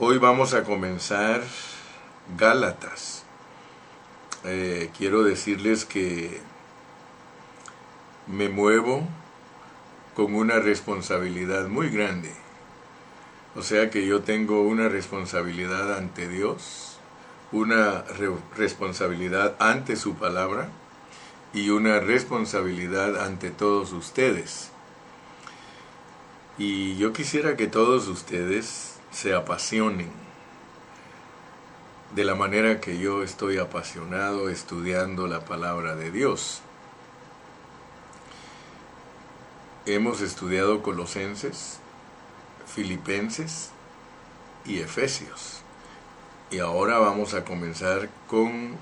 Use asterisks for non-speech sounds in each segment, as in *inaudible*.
Hoy vamos a comenzar Gálatas. Eh, quiero decirles que me muevo con una responsabilidad muy grande. O sea que yo tengo una responsabilidad ante Dios, una responsabilidad ante su palabra y una responsabilidad ante todos ustedes. Y yo quisiera que todos ustedes se apasionen de la manera que yo estoy apasionado estudiando la palabra de Dios. Hemos estudiado Colosenses, Filipenses y Efesios. Y ahora vamos a comenzar con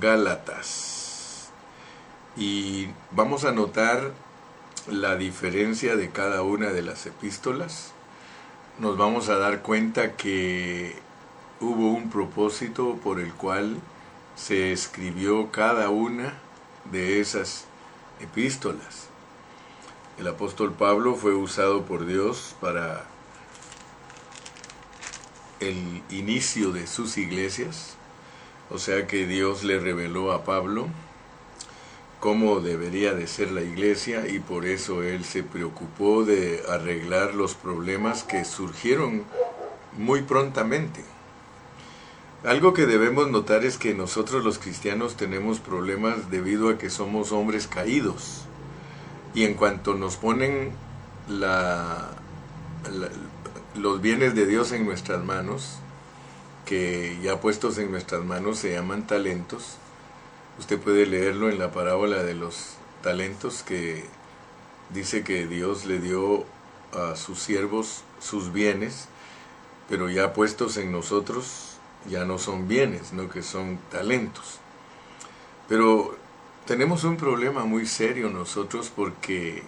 Gálatas. Y vamos a notar la diferencia de cada una de las epístolas nos vamos a dar cuenta que hubo un propósito por el cual se escribió cada una de esas epístolas. El apóstol Pablo fue usado por Dios para el inicio de sus iglesias, o sea que Dios le reveló a Pablo cómo debería de ser la iglesia y por eso él se preocupó de arreglar los problemas que surgieron muy prontamente. Algo que debemos notar es que nosotros los cristianos tenemos problemas debido a que somos hombres caídos. Y en cuanto nos ponen los bienes de Dios en nuestras manos, que ya puestos en nuestras manos se llaman talentos, Usted puede leerlo en la parábola de los talentos que dice que Dios le dio a sus siervos sus bienes, pero ya puestos en nosotros ya no son bienes, no que son talentos. Pero tenemos un problema muy serio nosotros porque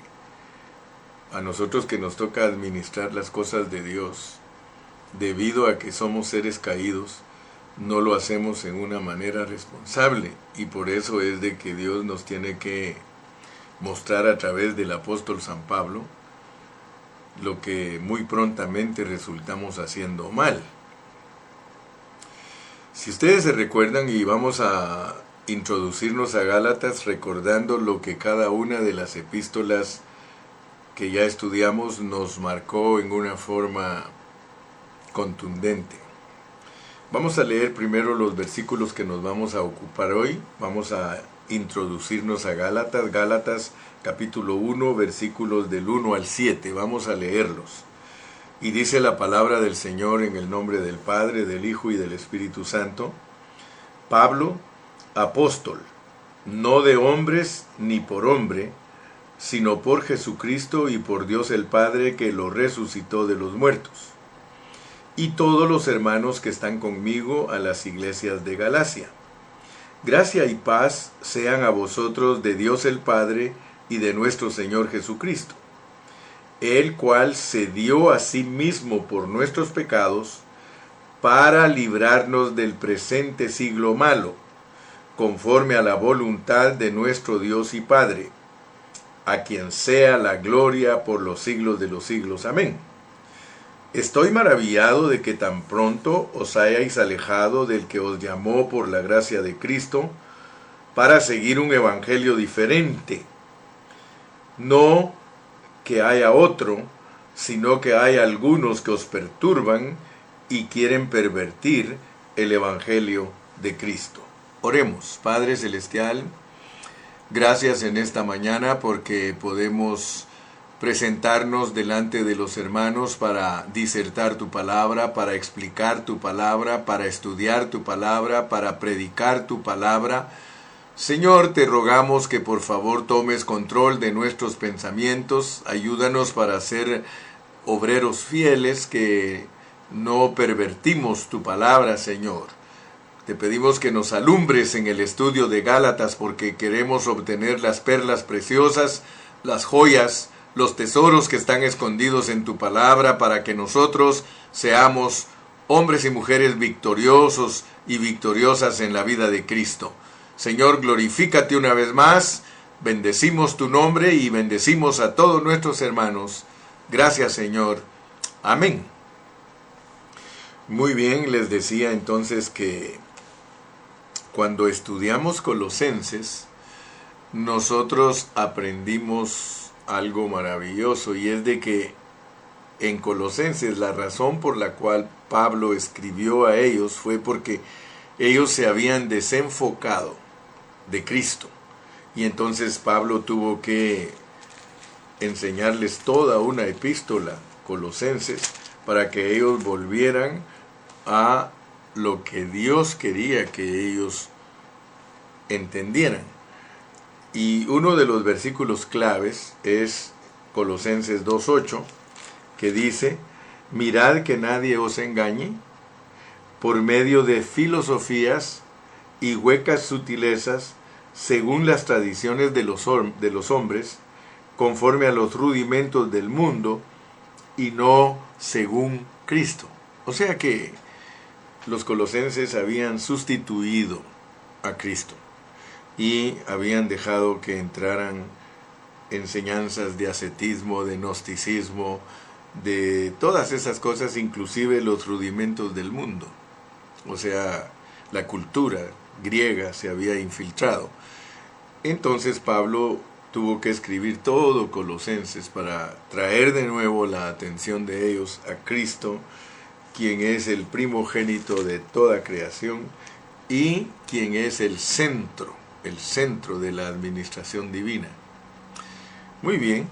a nosotros que nos toca administrar las cosas de Dios, debido a que somos seres caídos, no lo hacemos en una manera responsable y por eso es de que Dios nos tiene que mostrar a través del apóstol San Pablo lo que muy prontamente resultamos haciendo mal. Si ustedes se recuerdan y vamos a introducirnos a Gálatas recordando lo que cada una de las epístolas que ya estudiamos nos marcó en una forma contundente. Vamos a leer primero los versículos que nos vamos a ocupar hoy. Vamos a introducirnos a Gálatas, Gálatas capítulo 1, versículos del 1 al 7. Vamos a leerlos. Y dice la palabra del Señor en el nombre del Padre, del Hijo y del Espíritu Santo. Pablo, apóstol, no de hombres ni por hombre, sino por Jesucristo y por Dios el Padre que lo resucitó de los muertos y todos los hermanos que están conmigo a las iglesias de Galacia. Gracia y paz sean a vosotros de Dios el Padre y de nuestro Señor Jesucristo, el cual se dio a sí mismo por nuestros pecados para librarnos del presente siglo malo, conforme a la voluntad de nuestro Dios y Padre, a quien sea la gloria por los siglos de los siglos. Amén. Estoy maravillado de que tan pronto os hayáis alejado del que os llamó por la gracia de Cristo para seguir un evangelio diferente. No que haya otro, sino que hay algunos que os perturban y quieren pervertir el evangelio de Cristo. Oremos, Padre Celestial, gracias en esta mañana porque podemos presentarnos delante de los hermanos para disertar tu palabra, para explicar tu palabra, para estudiar tu palabra, para predicar tu palabra. Señor, te rogamos que por favor tomes control de nuestros pensamientos, ayúdanos para ser obreros fieles que no pervertimos tu palabra, Señor. Te pedimos que nos alumbres en el estudio de Gálatas porque queremos obtener las perlas preciosas, las joyas, los tesoros que están escondidos en tu palabra para que nosotros seamos hombres y mujeres victoriosos y victoriosas en la vida de Cristo. Señor, glorifícate una vez más, bendecimos tu nombre y bendecimos a todos nuestros hermanos. Gracias, Señor. Amén. Muy bien, les decía entonces que cuando estudiamos Colosenses, nosotros aprendimos algo maravilloso y es de que en Colosenses la razón por la cual Pablo escribió a ellos fue porque ellos se habían desenfocado de Cristo. Y entonces Pablo tuvo que enseñarles toda una epístola, Colosenses, para que ellos volvieran a lo que Dios quería que ellos entendieran. Y uno de los versículos claves es Colosenses 2.8, que dice, mirad que nadie os engañe por medio de filosofías y huecas sutilezas, según las tradiciones de los, de los hombres, conforme a los rudimentos del mundo, y no según Cristo. O sea que los colosenses habían sustituido a Cristo y habían dejado que entraran enseñanzas de ascetismo, de gnosticismo, de todas esas cosas, inclusive los rudimentos del mundo. O sea, la cultura griega se había infiltrado. Entonces Pablo tuvo que escribir todo Colosenses para traer de nuevo la atención de ellos a Cristo, quien es el primogénito de toda creación y quien es el centro, el centro de la administración divina. Muy bien,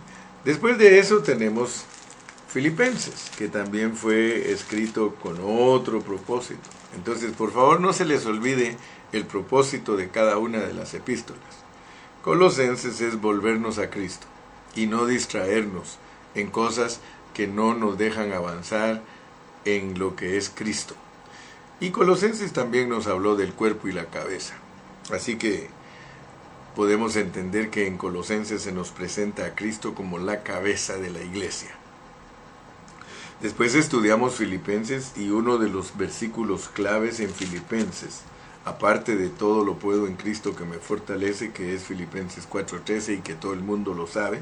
después de eso tenemos Filipenses, que también fue escrito con otro propósito. Entonces, por favor, no se les olvide el propósito de cada una de las epístolas. Colosenses es volvernos a Cristo y no distraernos en cosas que no nos dejan avanzar en lo que es Cristo. Y Colosenses también nos habló del cuerpo y la cabeza. Así que podemos entender que en Colosenses se nos presenta a Cristo como la cabeza de la iglesia. Después estudiamos Filipenses y uno de los versículos claves en Filipenses, aparte de todo lo puedo en Cristo que me fortalece, que es Filipenses 4:13 y que todo el mundo lo sabe,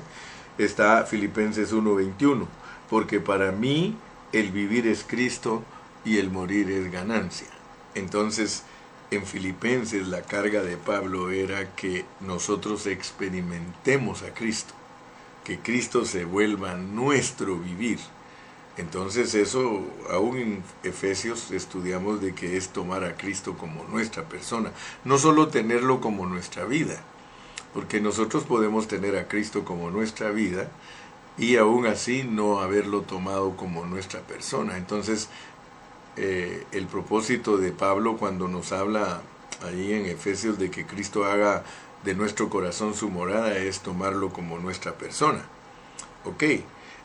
está Filipenses 1:21, porque para mí el vivir es Cristo y el morir es ganancia. Entonces, en Filipenses la carga de Pablo era que nosotros experimentemos a Cristo, que Cristo se vuelva nuestro vivir. Entonces eso, aún en Efesios estudiamos de que es tomar a Cristo como nuestra persona, no solo tenerlo como nuestra vida, porque nosotros podemos tener a Cristo como nuestra vida, y aún así no haberlo tomado como nuestra persona. Entonces, eh, el propósito de Pablo cuando nos habla ahí en Efesios de que Cristo haga de nuestro corazón su morada es tomarlo como nuestra persona. Ok,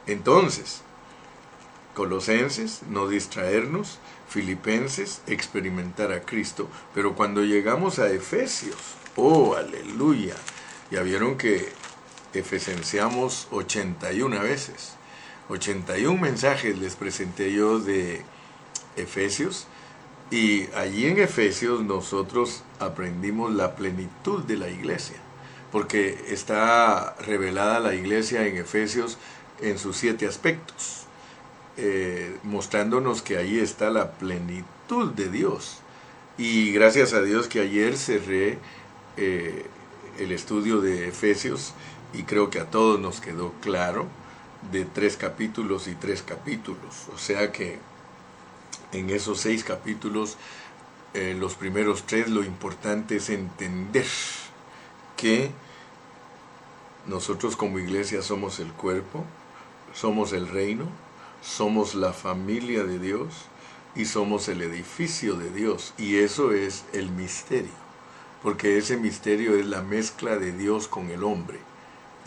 entonces, Colosenses, no distraernos, Filipenses, experimentar a Cristo, pero cuando llegamos a Efesios, oh, aleluya, ya vieron que efesenciamos 81 veces. 81 mensajes les presenté yo de Efesios y allí en Efesios nosotros aprendimos la plenitud de la iglesia, porque está revelada la iglesia en Efesios en sus siete aspectos, eh, mostrándonos que ahí está la plenitud de Dios. Y gracias a Dios que ayer cerré eh, el estudio de Efesios y creo que a todos nos quedó claro, de tres capítulos y tres capítulos. O sea que en esos seis capítulos, eh, los primeros tres, lo importante es entender que nosotros como iglesia somos el cuerpo, somos el reino, somos la familia de Dios y somos el edificio de Dios. Y eso es el misterio, porque ese misterio es la mezcla de Dios con el hombre.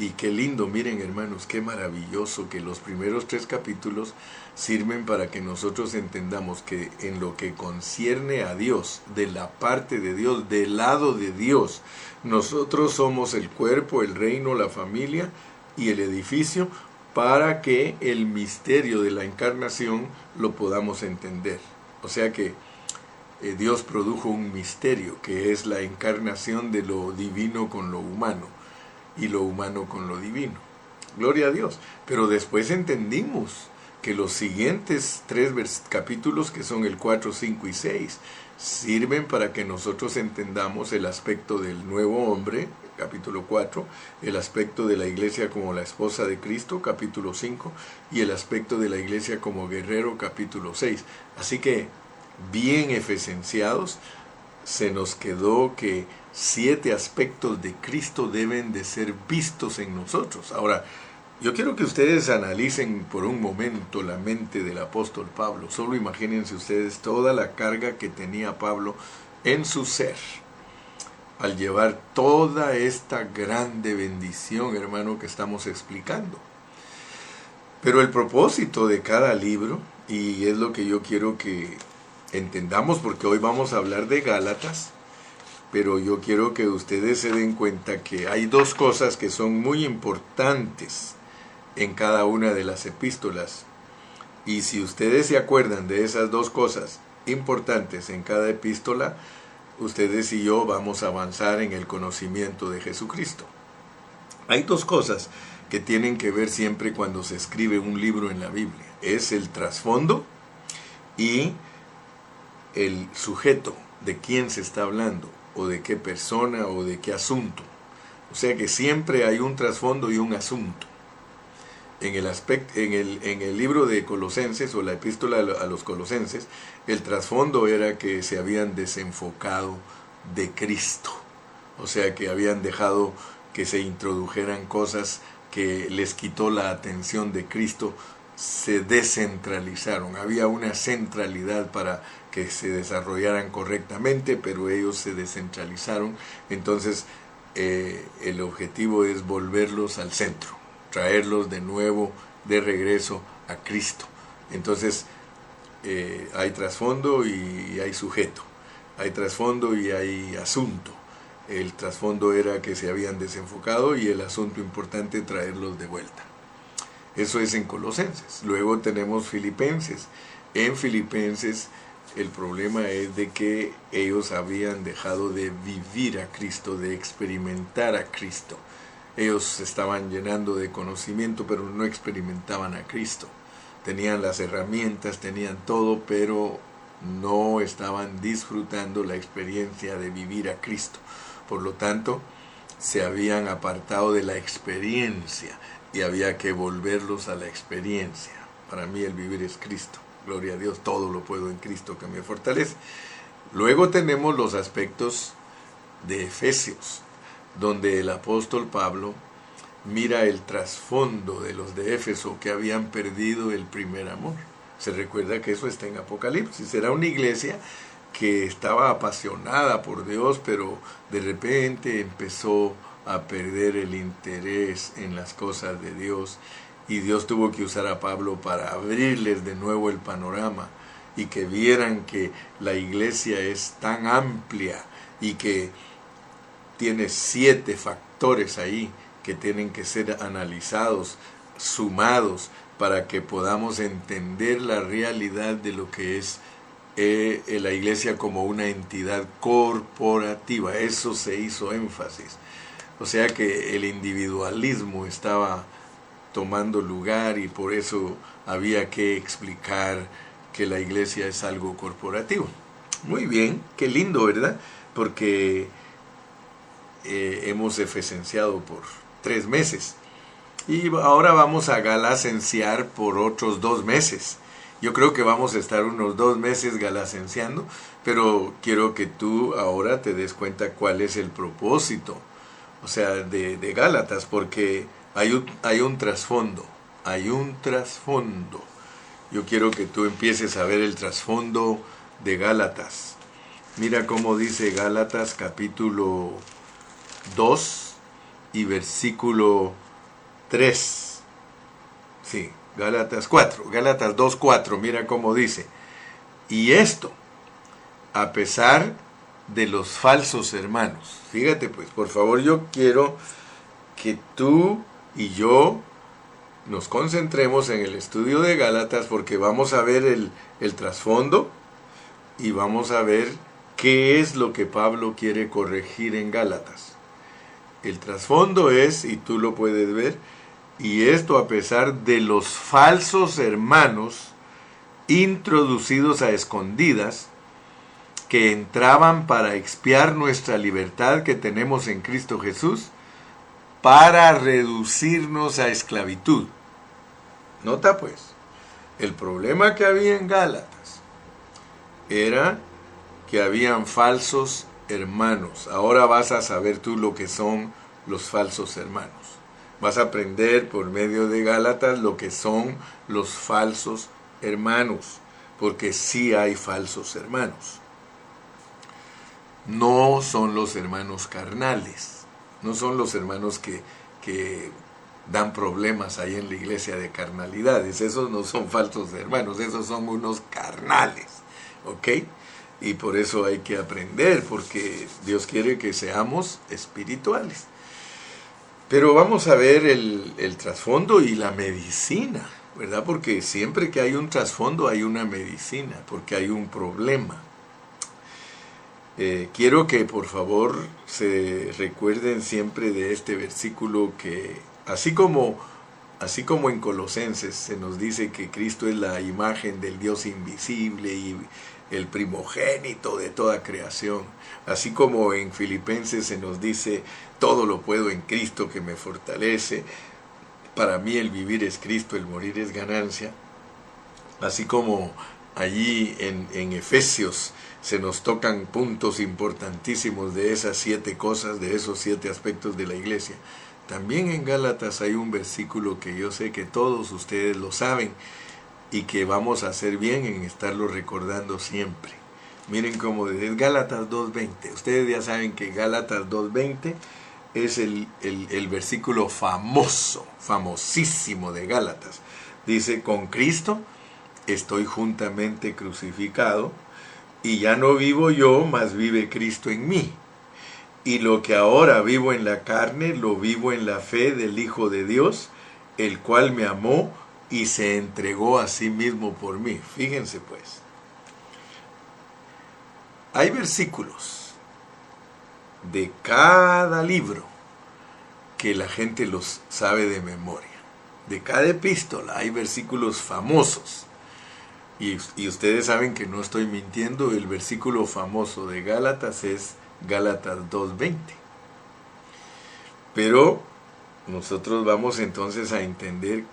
Y qué lindo, miren hermanos, qué maravilloso que los primeros tres capítulos sirven para que nosotros entendamos que en lo que concierne a Dios, de la parte de Dios, del lado de Dios, nosotros somos el cuerpo, el reino, la familia y el edificio para que el misterio de la encarnación lo podamos entender. O sea que eh, Dios produjo un misterio que es la encarnación de lo divino con lo humano y lo humano con lo divino. Gloria a Dios. Pero después entendimos que los siguientes tres capítulos, que son el 4, 5 y 6, sirven para que nosotros entendamos el aspecto del nuevo hombre, capítulo 4, el aspecto de la iglesia como la esposa de Cristo, capítulo 5, y el aspecto de la iglesia como guerrero, capítulo 6. Así que, bien efesenciados, se nos quedó que siete aspectos de Cristo deben de ser vistos en nosotros. Ahora, yo quiero que ustedes analicen por un momento la mente del apóstol Pablo. Solo imagínense ustedes toda la carga que tenía Pablo en su ser al llevar toda esta grande bendición, hermano, que estamos explicando. Pero el propósito de cada libro, y es lo que yo quiero que entendamos, porque hoy vamos a hablar de Gálatas, pero yo quiero que ustedes se den cuenta que hay dos cosas que son muy importantes en cada una de las epístolas. Y si ustedes se acuerdan de esas dos cosas importantes en cada epístola, ustedes y yo vamos a avanzar en el conocimiento de Jesucristo. Hay dos cosas que tienen que ver siempre cuando se escribe un libro en la Biblia. Es el trasfondo y el sujeto de quién se está hablando, o de qué persona, o de qué asunto. O sea que siempre hay un trasfondo y un asunto en el, aspecto, en, el, en el libro de Colosenses o la epístola a los Colosenses, el trasfondo era que se habían desenfocado de Cristo. O sea que habían dejado que se introdujeran cosas que les quitó la atención de Cristo, se descentralizaron. Había una centralidad para que se desarrollaran correctamente, pero ellos se descentralizaron. Entonces eh, el objetivo es volverlos al centro traerlos de nuevo, de regreso a Cristo. Entonces, eh, hay trasfondo y hay sujeto, hay trasfondo y hay asunto. El trasfondo era que se habían desenfocado y el asunto importante traerlos de vuelta. Eso es en Colosenses. Luego tenemos Filipenses. En Filipenses el problema es de que ellos habían dejado de vivir a Cristo, de experimentar a Cristo. Ellos se estaban llenando de conocimiento, pero no experimentaban a Cristo. Tenían las herramientas, tenían todo, pero no estaban disfrutando la experiencia de vivir a Cristo. Por lo tanto, se habían apartado de la experiencia y había que volverlos a la experiencia. Para mí el vivir es Cristo. Gloria a Dios, todo lo puedo en Cristo que me fortalece. Luego tenemos los aspectos de Efesios donde el apóstol Pablo mira el trasfondo de los de Éfeso que habían perdido el primer amor. Se recuerda que eso está en Apocalipsis. Era una iglesia que estaba apasionada por Dios, pero de repente empezó a perder el interés en las cosas de Dios y Dios tuvo que usar a Pablo para abrirles de nuevo el panorama y que vieran que la iglesia es tan amplia y que tiene siete factores ahí que tienen que ser analizados, sumados, para que podamos entender la realidad de lo que es eh, la iglesia como una entidad corporativa. Eso se hizo énfasis. O sea que el individualismo estaba tomando lugar y por eso había que explicar que la iglesia es algo corporativo. Muy bien, qué lindo, ¿verdad? Porque eh, hemos efesenciado por tres meses. Y ahora vamos a galacenciar por otros dos meses. Yo creo que vamos a estar unos dos meses galacenciando, pero quiero que tú ahora te des cuenta cuál es el propósito, o sea, de, de Gálatas, porque hay un, trasfondo, hay un trasfondo. Yo quiero que tú empieces a ver el trasfondo de Gálatas. Mira cómo dice Gálatas capítulo 2 y versículo 3. Sí, Gálatas 4, Gálatas 2, 4, mira cómo dice. Y esto, a pesar de los falsos hermanos. Fíjate pues, por favor, yo quiero que tú y yo nos concentremos en el estudio de Gálatas porque vamos a ver el, trasfondo y vamos a ver qué es lo que Pablo quiere corregir en Gálatas. El trasfondo es, y tú lo puedes ver, Y esto a pesar de los falsos hermanos introducidos a escondidas que entraban para expiar nuestra libertad que tenemos en Cristo Jesús, para reducirnos a esclavitud. Nota pues, el problema que había en Gálatas era que habían falsos hermanos. Ahora vas a saber tú lo que son los falsos hermanos. Vas a aprender por medio de Gálatas lo que son los falsos hermanos, porque sí hay falsos hermanos no son los hermanos carnales, no son los hermanos que, dan problemas ahí en la iglesia de carnalidades, esos no son falsos hermanos, esos son unos carnales, ¿ok? Y por eso hay que aprender, porque Dios quiere que seamos espirituales. Pero vamos a ver el, el trasfondo y la medicina, ¿verdad? Porque siempre que hay un trasfondo hay una medicina, porque hay un problema. Eh, quiero que por favor se recuerden siempre de este versículo que así como así como en Colosenses se nos dice que Cristo es la imagen del Dios invisible y el primogénito de toda creación, así como en Filipenses se nos dice todo lo puedo en Cristo que me fortalece, para mí el vivir es Cristo, el morir es ganancia, así como allí en, en Efesios se nos tocan puntos importantísimos de esas siete cosas, de esos siete aspectos de la iglesia. También en Gálatas hay un versículo que yo sé que todos ustedes lo saben y que vamos a hacer bien en estarlo recordando siempre. Miren cómo es Gálatas 2.20. Ustedes ya saben que Gálatas 2.20 es el, el versículo famoso, famosísimo de Gálatas. Dice, con Cristo estoy juntamente crucificado y ya no vivo yo, mas vive Cristo en mí. Y lo que ahora vivo en la carne, lo vivo en la fe del Hijo de Dios, el cual me amó y se entregó a sí mismo por mí. Fíjense pues. Hay versículos de cada libro que la gente los sabe de memoria. De cada epístola hay versículos famosos y, ustedes saben que no estoy mintiendo, el versículo famoso de Gálatas es Gálatas 2.20. Pero nosotros vamos entonces a entender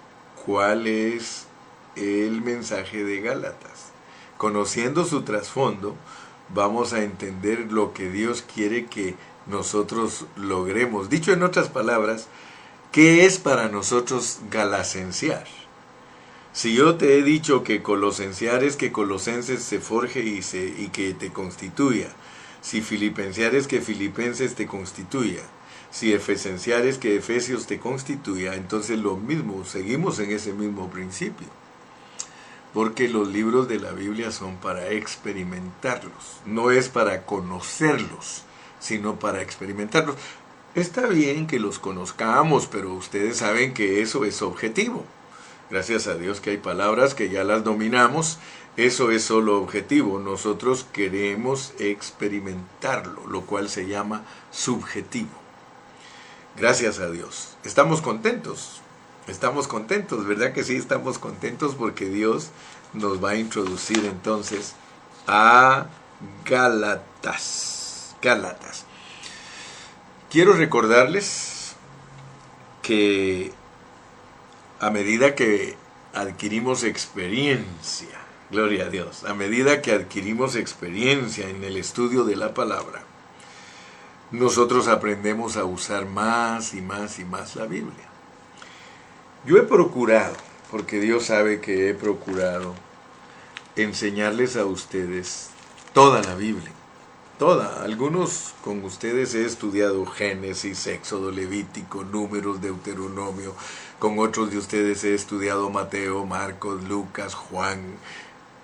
cuál es el mensaje de Gálatas. Conociendo su trasfondo, vamos a entender lo que Dios quiere que nosotros logremos. Dicho en otras palabras, ¿qué es para nosotros galacenciar? Si yo te he dicho que colosenciar es que colosenses se forje y, se, y que te constituya, si filipensear es que filipenses te constituya, si efesenciar es que efesios te constituya, entonces lo mismo, seguimos en ese mismo principio. Porque los libros de la Biblia son para experimentarlos, no es para conocerlos, sino para experimentarlos. Está bien que los conozcamos, pero ustedes saben que eso es objetivo. Gracias a Dios que hay palabras que ya las dominamos. Eso es solo objetivo. Nosotros queremos experimentarlo, lo cual se llama subjetivo. Gracias a Dios. Estamos contentos. Estamos contentos, ¿verdad que sí? Estamos contentos porque Dios nos va a introducir entonces a Gálatas. Gálatas. Quiero recordarles que a medida que adquirimos experiencia, gloria a Dios, a medida que adquirimos experiencia en el estudio de la palabra, nosotros aprendemos a usar más y más y más la Biblia. Yo he procurado, porque Dios sabe que he procurado, enseñarles a ustedes toda la Biblia. Toda. Algunos con ustedes he estudiado Génesis, Éxodo, Levítico, Números, Deuteronomio, con otros de ustedes he estudiado Mateo, Marcos, Lucas, Juan,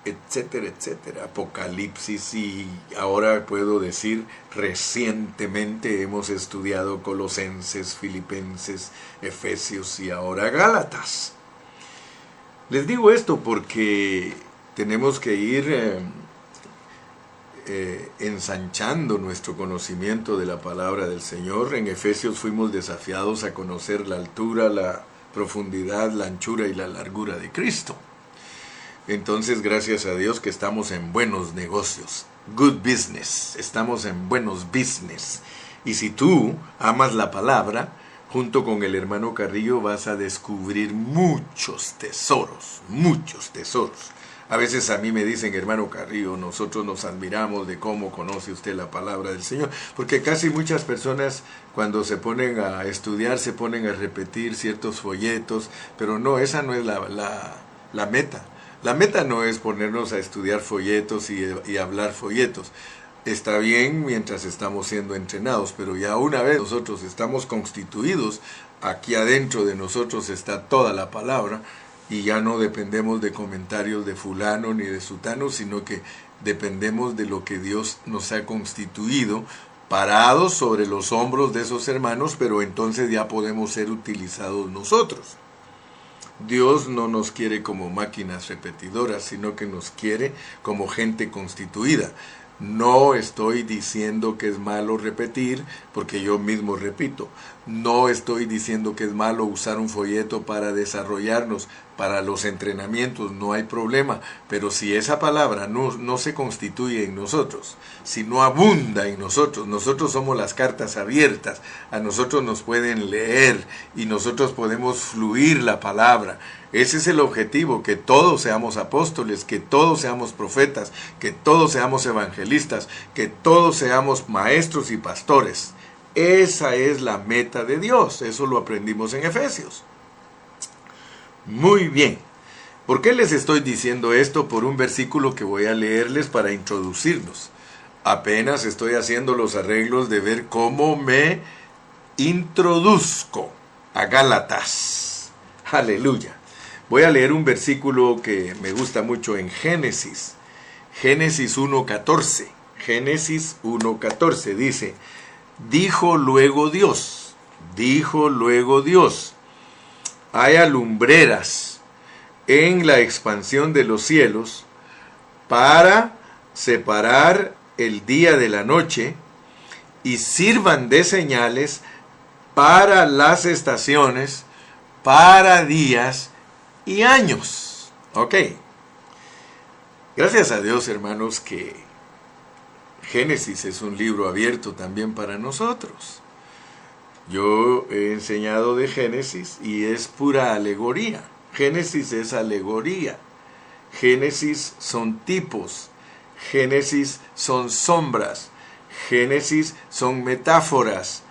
etcétera, etcétera, Apocalipsis y ahora puedo decir recientemente hemos estudiado Colosenses, Filipenses, Efesios y ahora Gálatas. Les digo esto porque tenemos que ir eh, eh, ensanchando nuestro conocimiento de la palabra del Señor. En Efesios fuimos desafiados a conocer la altura, la profundidad, la anchura y la largura de Cristo. Entonces, gracias a Dios que estamos en buenos negocios, good business, estamos en buenos business. Y si tú amas la palabra, junto con el hermano Carrillo vas a descubrir muchos tesoros, muchos tesoros. A veces a mí me dicen, hermano Carrillo, nosotros nos admiramos de cómo conoce usted la palabra del Señor, porque casi muchas personas cuando se ponen a estudiar se ponen a repetir ciertos folletos, pero no, esa no es la, la, meta. La meta no es ponernos a estudiar folletos y, y hablar folletos está bien mientras estamos siendo entrenados, pero ya una vez nosotros estamos constituidos, aquí adentro de nosotros está toda la palabra, y ya no dependemos de comentarios de fulano ni de sutano, sino que dependemos de lo que Dios nos ha constituido, parados sobre los hombros de esos hermanos, pero entonces ya podemos ser utilizados nosotros. Dios no nos quiere como máquinas repetidoras, sino que nos quiere como gente constituida. No estoy diciendo que es malo repetir, porque yo mismo repito. No estoy diciendo que es malo usar un folleto para desarrollarnos, para los entrenamientos, no hay problema. Pero si esa palabra no, no se constituye en nosotros, si no abunda en nosotros, nosotros somos las cartas abiertas, a nosotros nos pueden leer y nosotros podemos fluir la palabra. Ese es el objetivo, que todos seamos apóstoles, que todos seamos profetas, que todos seamos evangelistas, que todos seamos maestros y pastores. Esa es la meta de Dios, eso lo aprendimos en Efesios. Muy bien. ¿Por qué les estoy diciendo esto? Por un versículo que voy a leerles para introducirnos. Apenas estoy haciendo los arreglos de ver cómo me introduzco a Gálatas. Aleluya. Voy a leer un versículo que me gusta mucho en Génesis. Génesis 1.14. Génesis 1.14 dice, dijo luego Dios, dijo luego Dios, hay lumbreras en la expansión de los cielos para separar el día de la noche y sirvan de señales para las estaciones, para días y años. Ok. Gracias a Dios, hermanos, que Génesis es un libro abierto también para nosotros. Yo he enseñado de Génesis y es pura alegoría. Génesis es alegoría. Génesis son tipos. Génesis son sombras. Génesis son metáforas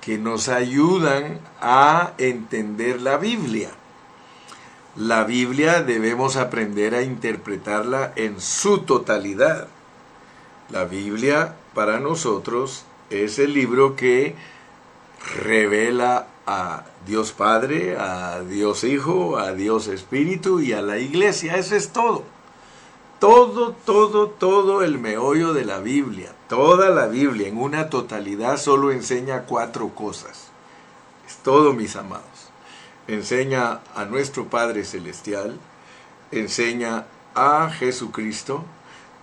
que nos ayudan a entender la Biblia. La Biblia debemos aprender a interpretarla en su totalidad. La Biblia para nosotros es el libro que revela a Dios Padre, a Dios Hijo, a Dios Espíritu y a la Iglesia. Eso es todo. Todo, todo, todo el meollo de la Biblia, toda la Biblia en una totalidad solo enseña cuatro cosas. Es todo, mis amados enseña a nuestro Padre Celestial, enseña a Jesucristo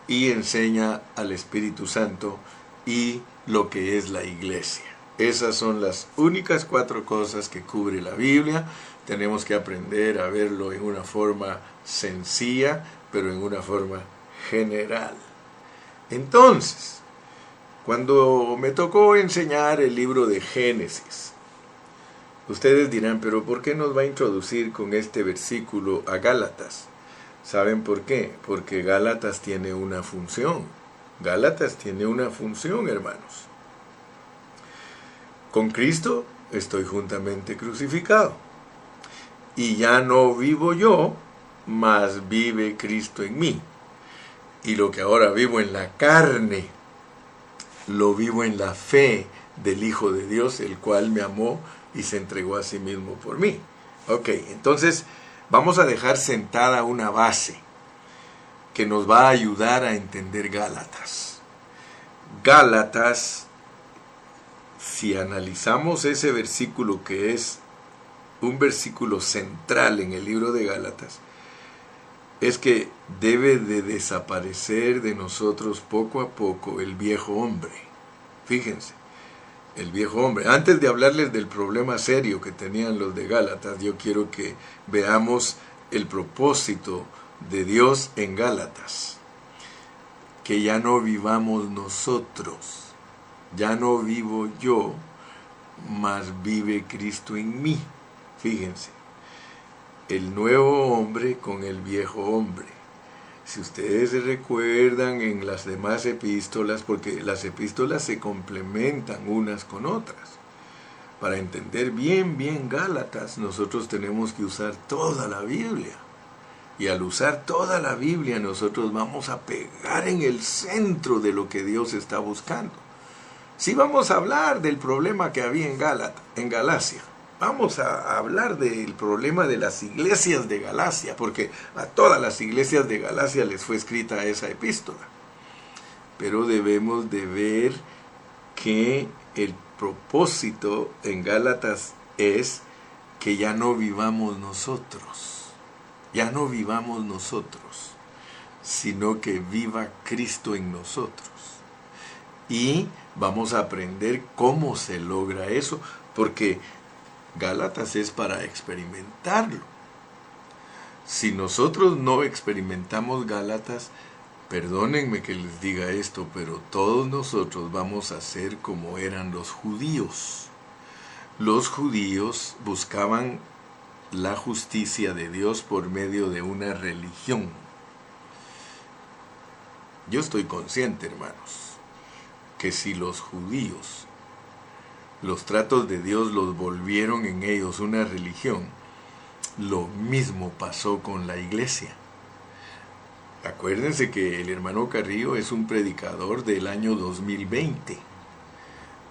y enseña al Espíritu Santo y lo que es la iglesia. Esas son las únicas cuatro cosas que cubre la Biblia. Tenemos que aprender a verlo en una forma sencilla, pero en una forma general. Entonces, cuando me tocó enseñar el libro de Génesis, Ustedes dirán, pero ¿por qué nos va a introducir con este versículo a Gálatas? ¿Saben por qué? Porque Gálatas tiene una función. Gálatas tiene una función, hermanos. Con Cristo estoy juntamente crucificado. Y ya no vivo yo, mas vive Cristo en mí. Y lo que ahora vivo en la carne, lo vivo en la fe del Hijo de Dios, el cual me amó y se entregó a sí mismo por mí. Ok, entonces vamos a dejar sentada una base que nos va a ayudar a entender Gálatas. Gálatas, si analizamos ese versículo que es un versículo central en el libro de Gálatas, es que debe de desaparecer de nosotros poco a poco el viejo hombre. Fíjense, el viejo hombre. Antes de hablarles del problema serio que tenían los de Gálatas, yo quiero que veamos el propósito de Dios en Gálatas. Que ya no vivamos nosotros, ya no vivo yo, mas vive Cristo en mí. Fíjense, el nuevo hombre con el viejo hombre. Si ustedes recuerdan en las demás epístolas, porque las epístolas se complementan unas con otras. Para entender bien, bien Gálatas, nosotros tenemos que usar toda la Biblia. Y al usar toda la Biblia, nosotros vamos a pegar en el centro de lo que Dios está buscando. Si vamos a hablar del problema que había en en Galacia, vamos a hablar del problema de las iglesias de Galacia, porque a todas las iglesias de Galacia les fue escrita esa epístola. Pero debemos de ver que el propósito en Gálatas es que ya no vivamos nosotros, ya no vivamos nosotros, sino que viva Cristo en nosotros. Y vamos a aprender cómo se logra eso, porque Gálatas es para experimentarlo. Si nosotros no experimentamos Gálatas, perdónenme que les diga esto, pero todos nosotros vamos a ser como eran los judíos. Los judíos buscaban la justicia de Dios por medio de una religión. Yo estoy consciente, hermanos, que si los judíos los tratos de Dios los volvieron en ellos una religión, lo mismo pasó con la iglesia. Acuérdense que el hermano Carrillo es un predicador del año 2020.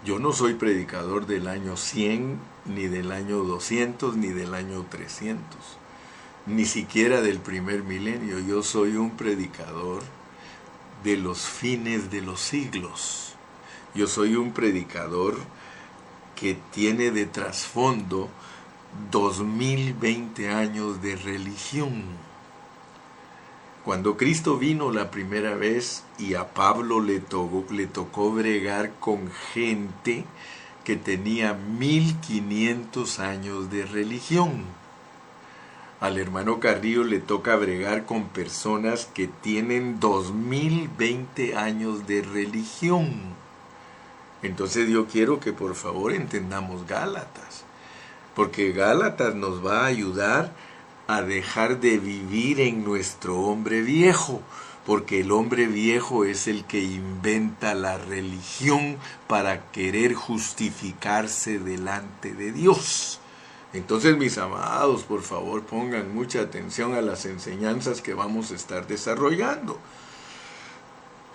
Yo no soy predicador del año 100, ni del año 200, ni del año 300, ni siquiera del primer milenio. Yo soy un predicador de los fines de los siglos. Yo soy un predicador que tiene de trasfondo 2020 años de religión. Cuando Cristo vino la primera vez y a Pablo le tocó, le tocó bregar con gente que tenía 1500 años de religión. Al hermano Carrillo le toca bregar con personas que tienen 2020 años de religión. Entonces yo quiero que por favor entendamos Gálatas, porque Gálatas nos va a ayudar a dejar de vivir en nuestro hombre viejo, porque el hombre viejo es el que inventa la religión para querer justificarse delante de Dios. Entonces, mis amados, por favor pongan mucha atención a las enseñanzas que vamos a estar desarrollando.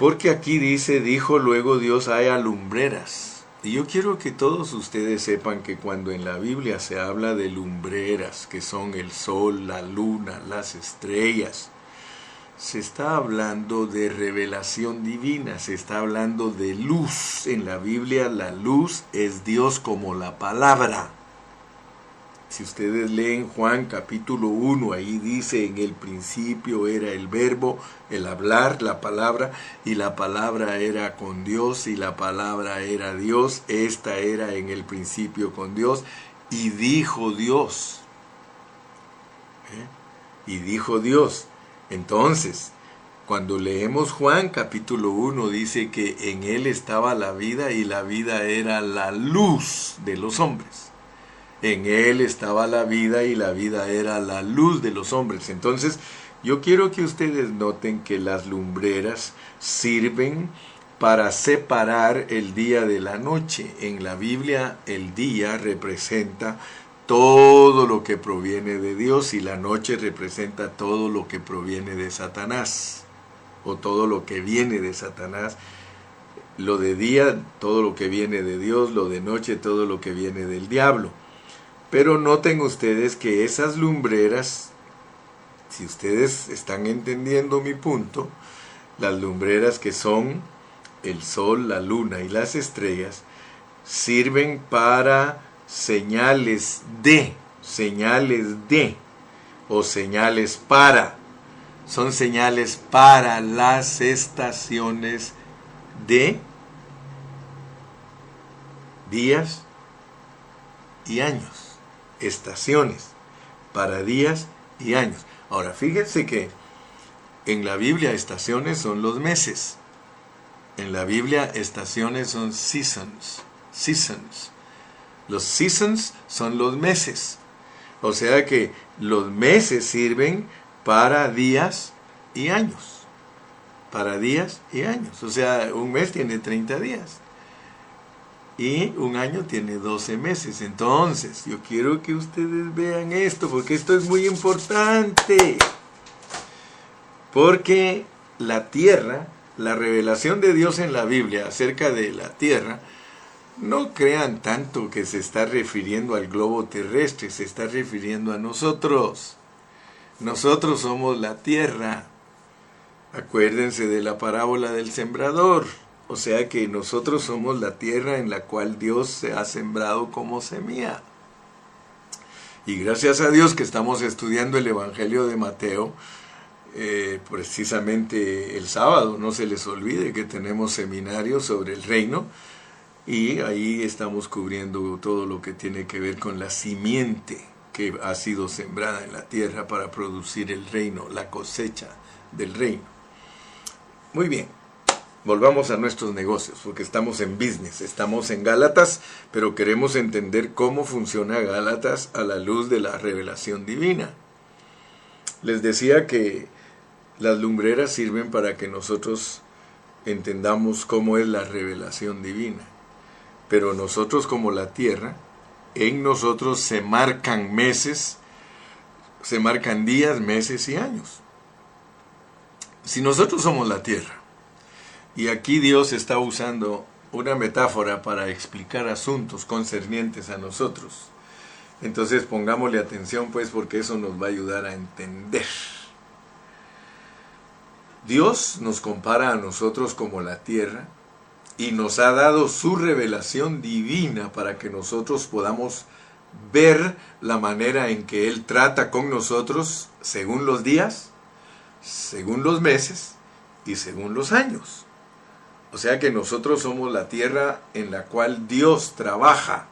Porque aquí dice, dijo luego Dios, hay lumbreras. Y yo quiero que todos ustedes sepan que cuando en la Biblia se habla de lumbreras, que son el sol, la luna, las estrellas, se está hablando de revelación divina, se está hablando de luz. En la Biblia la luz es Dios como la palabra. Si ustedes leen Juan capítulo 1, ahí dice, en el principio era el verbo, el hablar, la palabra, y la palabra era con Dios, y la palabra era Dios, esta era en el principio con Dios, y dijo Dios. ¿Eh? Y dijo Dios. Entonces, cuando leemos Juan capítulo 1, dice que en él estaba la vida y la vida era la luz de los hombres. En Él estaba la vida y la vida era la luz de los hombres. Entonces, yo quiero que ustedes noten que las lumbreras sirven para separar el día de la noche. En la Biblia el día representa todo lo que proviene de Dios y la noche representa todo lo que proviene de Satanás o todo lo que viene de Satanás. Lo de día, todo lo que viene de Dios, lo de noche, todo lo que viene del diablo. Pero noten ustedes que esas lumbreras, si ustedes están entendiendo mi punto, las lumbreras que son el sol, la luna y las estrellas, sirven para señales de, señales de, o señales para. Son señales para las estaciones de días y años, estaciones para días y años. Ahora, fíjense que en la Biblia estaciones son los meses. En la Biblia estaciones son seasons, seasons. Los seasons son los meses. O sea que los meses sirven para días y años. Para días y años. O sea, un mes tiene 30 días. Y un año tiene 12 meses. Entonces, yo quiero que ustedes vean esto, porque esto es muy importante. Porque la tierra, la revelación de Dios en la Biblia acerca de la tierra, no crean tanto que se está refiriendo al globo terrestre, se está refiriendo a nosotros. Nosotros somos la tierra. Acuérdense de la parábola del sembrador. O sea que nosotros somos la tierra en la cual Dios se ha sembrado como semilla. Y gracias a Dios que estamos estudiando el Evangelio de Mateo, eh, precisamente el sábado, no se les olvide que tenemos seminarios sobre el reino y ahí estamos cubriendo todo lo que tiene que ver con la simiente que ha sido sembrada en la tierra para producir el reino, la cosecha del reino. Muy bien, volvamos a nuestros negocios, porque estamos en business, estamos en Gálatas, pero queremos entender cómo funciona Gálatas a la luz de la revelación divina. Les decía que las lumbreras sirven para que nosotros entendamos cómo es la revelación divina, pero nosotros como la tierra, en nosotros se marcan meses, se marcan días, meses y años. Si nosotros somos la tierra, y aquí Dios está usando una metáfora para explicar asuntos concernientes a nosotros, entonces pongámosle atención pues porque eso nos va a ayudar a entender. Dios nos compara a nosotros como la tierra, y nos ha dado su revelación divina para que nosotros podamos ver la manera en que Él trata con nosotros según los días, según los meses y según los años. O sea que nosotros somos la tierra en la cual Dios trabaja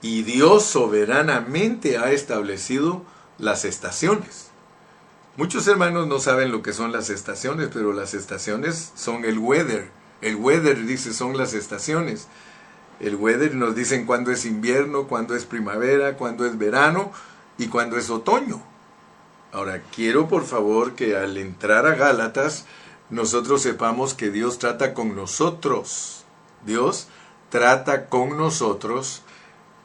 y Dios soberanamente ha establecido las estaciones. Muchos hermanos no saben lo que son las estaciones, pero las estaciones son el weather, el weather dice son las estaciones. El weather nos dicen cuándo es invierno, cuándo es primavera, cuándo es verano y cuándo es otoño. Ahora, quiero por favor que al entrar a Gálatas nosotros sepamos que Dios trata con nosotros. Dios trata con nosotros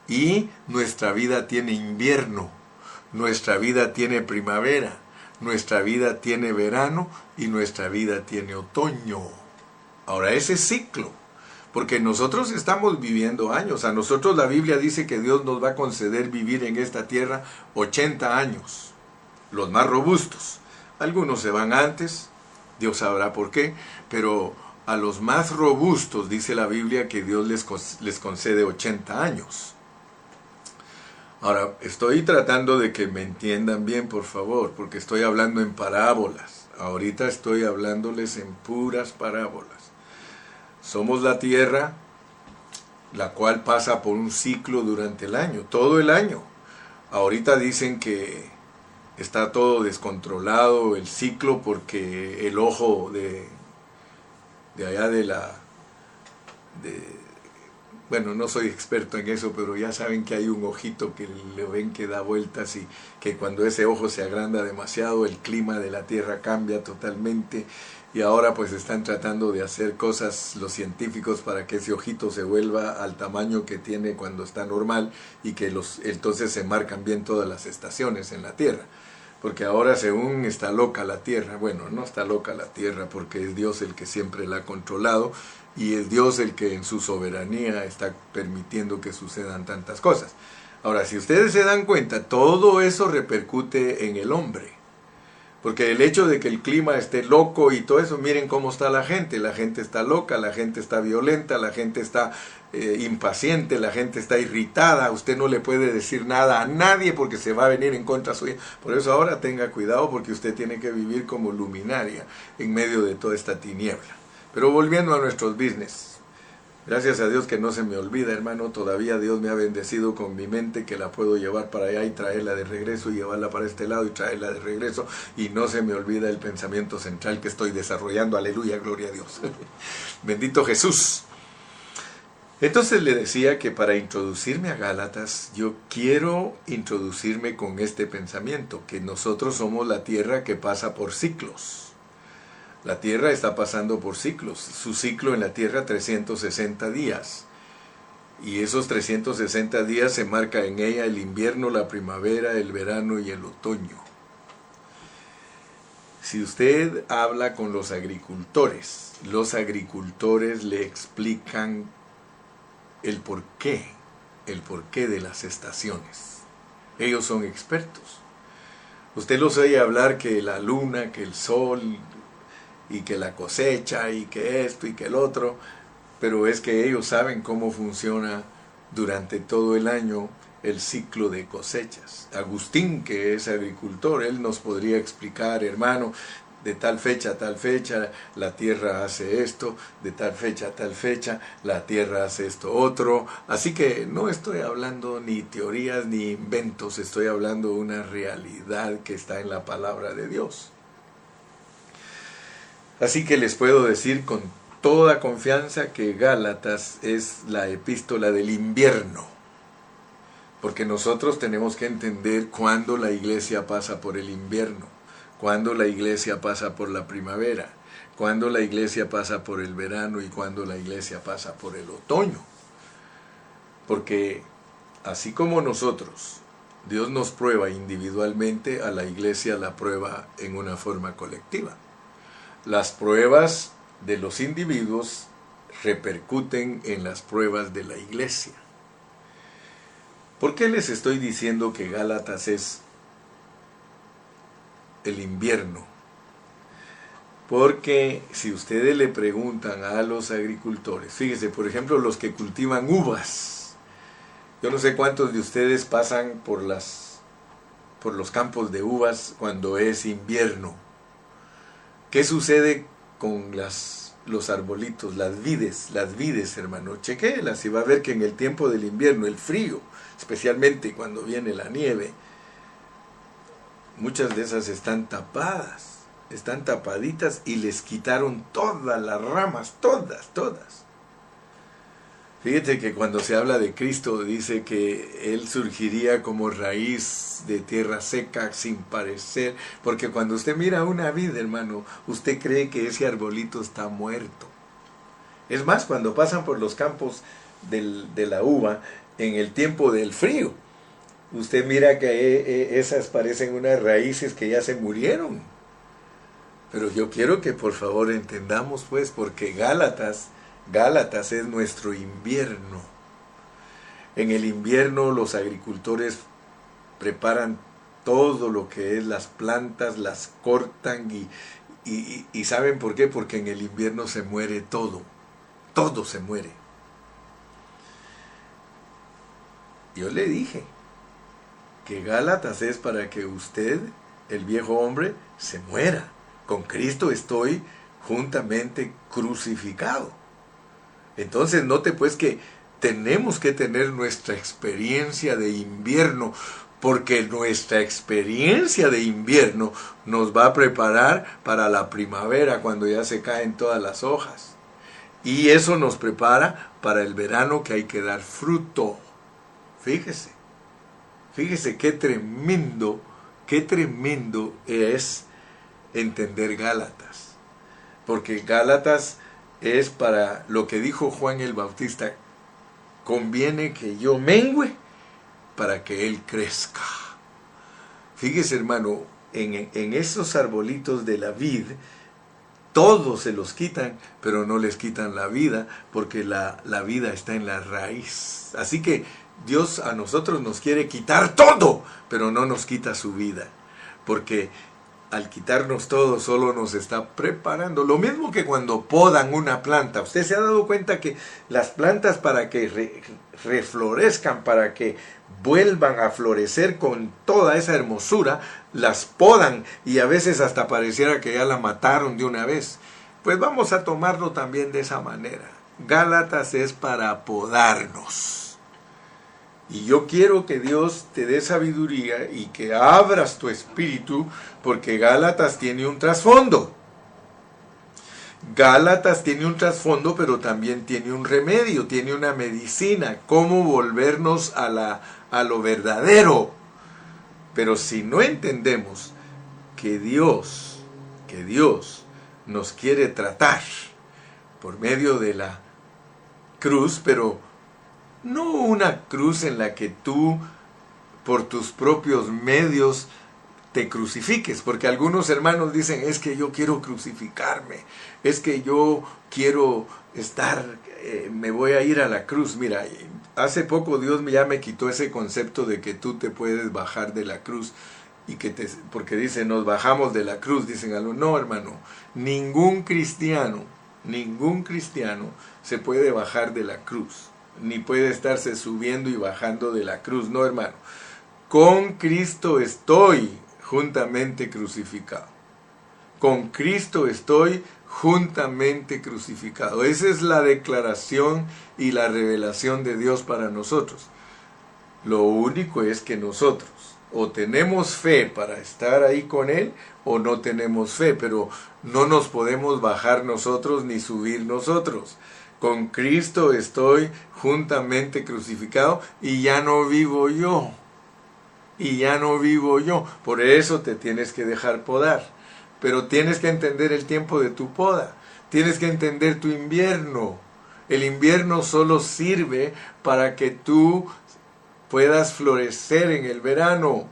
y nuestra vida tiene invierno, nuestra vida tiene primavera, nuestra vida tiene verano y nuestra vida tiene otoño. Ahora, ese ciclo, porque nosotros estamos viviendo años, a nosotros la Biblia dice que Dios nos va a conceder vivir en esta tierra 80 años, los más robustos. Algunos se van antes, Dios sabrá por qué, pero a los más robustos dice la Biblia que Dios les, les concede 80 años. Ahora, estoy tratando de que me entiendan bien, por favor, porque estoy hablando en parábolas. Ahorita estoy hablándoles en puras parábolas. Somos la tierra, la cual pasa por un ciclo durante el año, todo el año. Ahorita dicen que está todo descontrolado el ciclo porque el ojo de, de allá de la... De, bueno, no soy experto en eso, pero ya saben que hay un ojito que le ven que da vueltas y que cuando ese ojo se agranda demasiado el clima de la Tierra cambia totalmente y ahora pues están tratando de hacer cosas los científicos para que ese ojito se vuelva al tamaño que tiene cuando está normal y que los entonces se marcan bien todas las estaciones en la Tierra. Porque ahora según está loca la Tierra, bueno, no está loca la Tierra porque es Dios el que siempre la ha controlado y es Dios el que en su soberanía está permitiendo que sucedan tantas cosas. Ahora, si ustedes se dan cuenta, todo eso repercute en el hombre. Porque el hecho de que el clima esté loco y todo eso, miren cómo está la gente. La gente está loca, la gente está violenta, la gente está eh, impaciente, la gente está irritada. Usted no le puede decir nada a nadie porque se va a venir en contra suya. Por eso ahora tenga cuidado porque usted tiene que vivir como luminaria en medio de toda esta tiniebla. Pero volviendo a nuestros business. Gracias a Dios que no se me olvida, hermano, todavía Dios me ha bendecido con mi mente que la puedo llevar para allá y traerla de regreso y llevarla para este lado y traerla de regreso y no se me olvida el pensamiento central que estoy desarrollando. Aleluya, gloria a Dios. *laughs* Bendito Jesús. Entonces le decía que para introducirme a Gálatas, yo quiero introducirme con este pensamiento, que nosotros somos la tierra que pasa por ciclos. La Tierra está pasando por ciclos. Su ciclo en la Tierra 360 días. Y esos 360 días se marca en ella el invierno, la primavera, el verano y el otoño. Si usted habla con los agricultores, los agricultores le explican el porqué, el porqué de las estaciones. Ellos son expertos. Usted los oye hablar que la luna, que el sol, y que la cosecha y que esto y que el otro, pero es que ellos saben cómo funciona durante todo el año el ciclo de cosechas. Agustín, que es agricultor, él nos podría explicar, hermano, de tal fecha a tal fecha la tierra hace esto, de tal fecha a tal fecha la tierra hace esto otro. Así que no estoy hablando ni teorías ni inventos, estoy hablando de una realidad que está en la palabra de Dios. Así que les puedo decir con toda confianza que Gálatas es la epístola del invierno, porque nosotros tenemos que entender cuándo la iglesia pasa por el invierno, cuándo la iglesia pasa por la primavera, cuándo la iglesia pasa por el verano y cuándo la iglesia pasa por el otoño. Porque así como nosotros, Dios nos prueba individualmente, a la iglesia la prueba en una forma colectiva las pruebas de los individuos repercuten en las pruebas de la iglesia. ¿Por qué les estoy diciendo que Gálatas es el invierno? Porque si ustedes le preguntan a los agricultores, fíjense, por ejemplo, los que cultivan uvas, yo no sé cuántos de ustedes pasan por las por los campos de uvas cuando es invierno ¿Qué sucede con las, los arbolitos, las vides, las vides, hermano? Chequéelas y va a ver que en el tiempo del invierno, el frío, especialmente cuando viene la nieve, muchas de esas están tapadas, están tapaditas y les quitaron todas las ramas, todas, todas. Fíjate que cuando se habla de Cristo dice que Él surgiría como raíz de tierra seca sin parecer, porque cuando usted mira una vida, hermano, usted cree que ese arbolito está muerto. Es más, cuando pasan por los campos de la uva en el tiempo del frío, usted mira que eh, eh, esas parecen unas raíces que ya se murieron. Pero yo quiero que por favor entendamos pues, porque Gálatas Gálatas es nuestro invierno. En el invierno los agricultores preparan todo lo que es las plantas, las cortan y, y, ¿saben por qué? Porque en el invierno se muere todo, todo se muere. Yo le dije que Gálatas es para que usted, el viejo hombre, se muera. Con Cristo estoy juntamente crucificado. Entonces note pues que tenemos que tener nuestra experiencia de invierno, porque nuestra experiencia de invierno nos va a preparar para la primavera cuando ya se caen todas las hojas. Y eso nos prepara para el verano que hay que dar fruto. Fíjese, fíjese qué tremendo, qué tremendo es entender Gálatas. Porque Gálatas es para lo que dijo Juan el Bautista, conviene que yo mengüe para que él crezca. Fíjese hermano, en, en esos arbolitos de la vid, todos se los quitan, pero no les quitan la vida, porque la, la vida está en la raíz. Así que Dios a nosotros nos quiere quitar todo, pero no nos quita su vida, porque al quitarnos todo solo nos está preparando. Lo mismo que cuando podan una planta. Usted se ha dado cuenta que las plantas para que reflorezcan, para que vuelvan a florecer con toda esa hermosura, las podan y a veces hasta pareciera que ya la mataron de una vez. Pues vamos a tomarlo también de esa manera. Gálatas es para podarnos. Y yo quiero que Dios te dé sabiduría y que abras tu espíritu porque Gálatas tiene un trasfondo. Gálatas tiene un trasfondo, pero también tiene un remedio, tiene una medicina, cómo volvernos a, la, a lo verdadero. Pero si no entendemos que Dios, que Dios nos quiere tratar por medio de la cruz, pero no una cruz en la que tú por tus propios medios te crucifiques, porque algunos hermanos dicen, es que yo quiero crucificarme, es que yo quiero estar, eh, me voy a ir a la cruz. Mira, hace poco Dios ya me quitó ese concepto de que tú te puedes bajar de la cruz y que te, porque dice, nos bajamos de la cruz, dicen algo, no hermano, ningún cristiano, ningún cristiano se puede bajar de la cruz, ni puede estarse subiendo y bajando de la cruz, no hermano. Con Cristo estoy juntamente crucificado. Con Cristo estoy juntamente crucificado. Esa es la declaración y la revelación de Dios para nosotros. Lo único es que nosotros o tenemos fe para estar ahí con Él o no tenemos fe, pero no nos podemos bajar nosotros ni subir nosotros. Con Cristo estoy juntamente crucificado y ya no vivo yo. Y ya no vivo yo. Por eso te tienes que dejar podar. Pero tienes que entender el tiempo de tu poda. Tienes que entender tu invierno. El invierno solo sirve para que tú puedas florecer en el verano.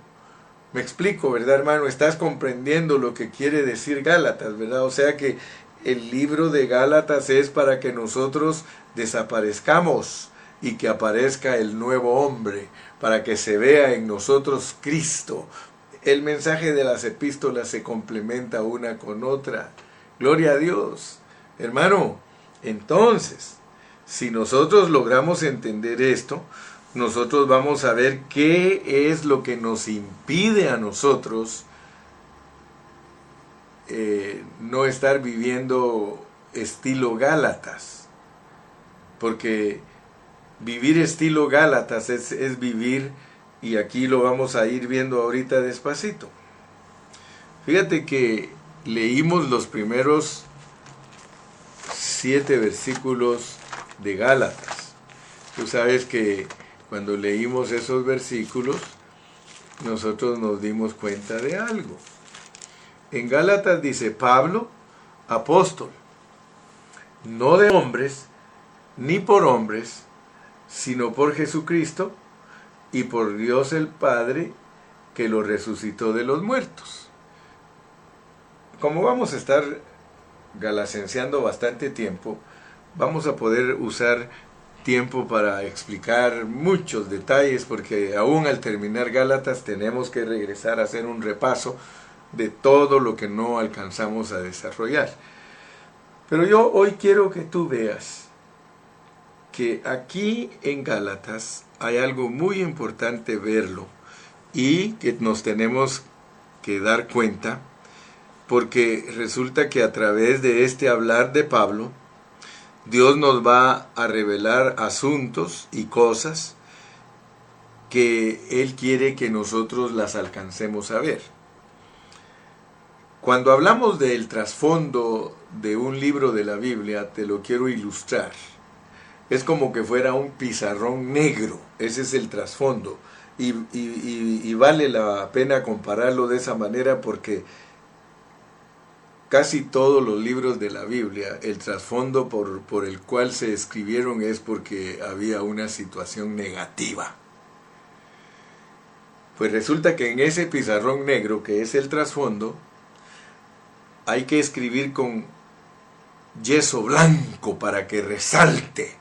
Me explico, ¿verdad, hermano? Estás comprendiendo lo que quiere decir Gálatas, ¿verdad? O sea que el libro de Gálatas es para que nosotros desaparezcamos y que aparezca el nuevo hombre, para que se vea en nosotros Cristo. El mensaje de las epístolas se complementa una con otra. Gloria a Dios. Hermano, entonces, si nosotros logramos entender esto, nosotros vamos a ver qué es lo que nos impide a nosotros eh, no estar viviendo estilo Gálatas. Porque vivir estilo Gálatas es, es vivir, y aquí lo vamos a ir viendo ahorita despacito. Fíjate que leímos los primeros siete versículos de Gálatas. Tú sabes que cuando leímos esos versículos, nosotros nos dimos cuenta de algo. En Gálatas dice Pablo, apóstol, no de hombres, ni por hombres, sino por Jesucristo y por Dios el Padre que lo resucitó de los muertos. Como vamos a estar galacenciando bastante tiempo, vamos a poder usar tiempo para explicar muchos detalles, porque aún al terminar Gálatas tenemos que regresar a hacer un repaso de todo lo que no alcanzamos a desarrollar. Pero yo hoy quiero que tú veas que aquí en Gálatas hay algo muy importante verlo y que nos tenemos que dar cuenta porque resulta que a través de este hablar de Pablo, Dios nos va a revelar asuntos y cosas que Él quiere que nosotros las alcancemos a ver. Cuando hablamos del trasfondo de un libro de la Biblia, te lo quiero ilustrar. Es como que fuera un pizarrón negro, ese es el trasfondo. Y, vale la pena compararlo de esa manera porque casi todos los libros de la Biblia, el trasfondo por, por, el cual se escribieron es porque había una situación negativa. Pues resulta que en ese pizarrón negro, que es el trasfondo, hay que escribir con yeso blanco para que resalte.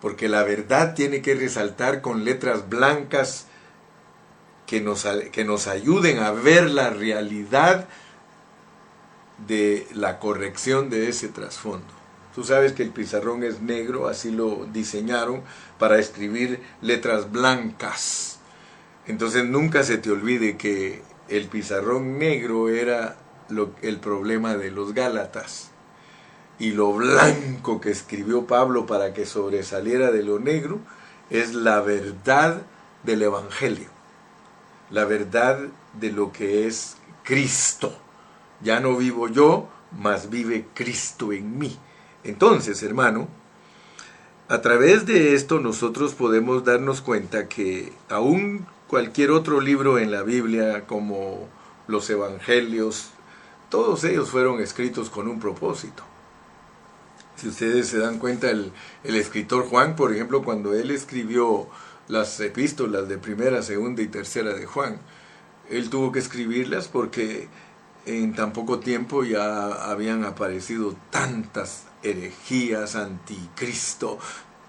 Porque la verdad tiene que resaltar con letras blancas que nos, que nos ayuden a ver la realidad de la corrección de ese trasfondo. Tú sabes que el pizarrón es negro, así lo diseñaron para escribir letras blancas. Entonces nunca se te olvide que el pizarrón negro era lo, el problema de los Gálatas. y lo blanco que escribió Pablo para que sobresaliera de lo negro es la verdad del Evangelio, la verdad de lo que es Cristo. Ya no vivo yo, mas vive Cristo en mí. Entonces, hermano, a través de esto nosotros podemos darnos cuenta que aún cualquier otro libro en la Biblia, como los Evangelios, todos ellos fueron escritos con un propósito. Si ustedes se dan cuenta, el, escritor Juan, por ejemplo, cuando él escribió las epístolas de primera, segunda y tercera de Juan, él tuvo que escribirlas porque en tan poco tiempo ya habían aparecido tantas herejías, anticristo,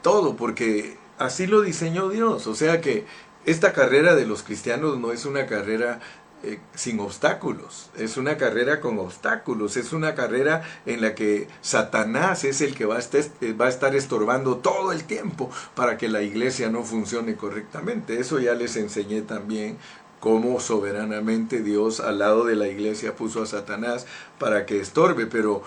todo, porque así lo diseñó Dios. O sea que esta carrera de los cristianos no es una carrera eh, sin obstáculos, es una carrera con obstáculos, es una carrera en la que Satanás es el que va a, estar, va a estar estorbando todo el tiempo para que la iglesia no funcione correctamente. Eso ya les enseñé también cómo soberanamente Dios al lado de la iglesia puso a Satanás para que estorbe, pero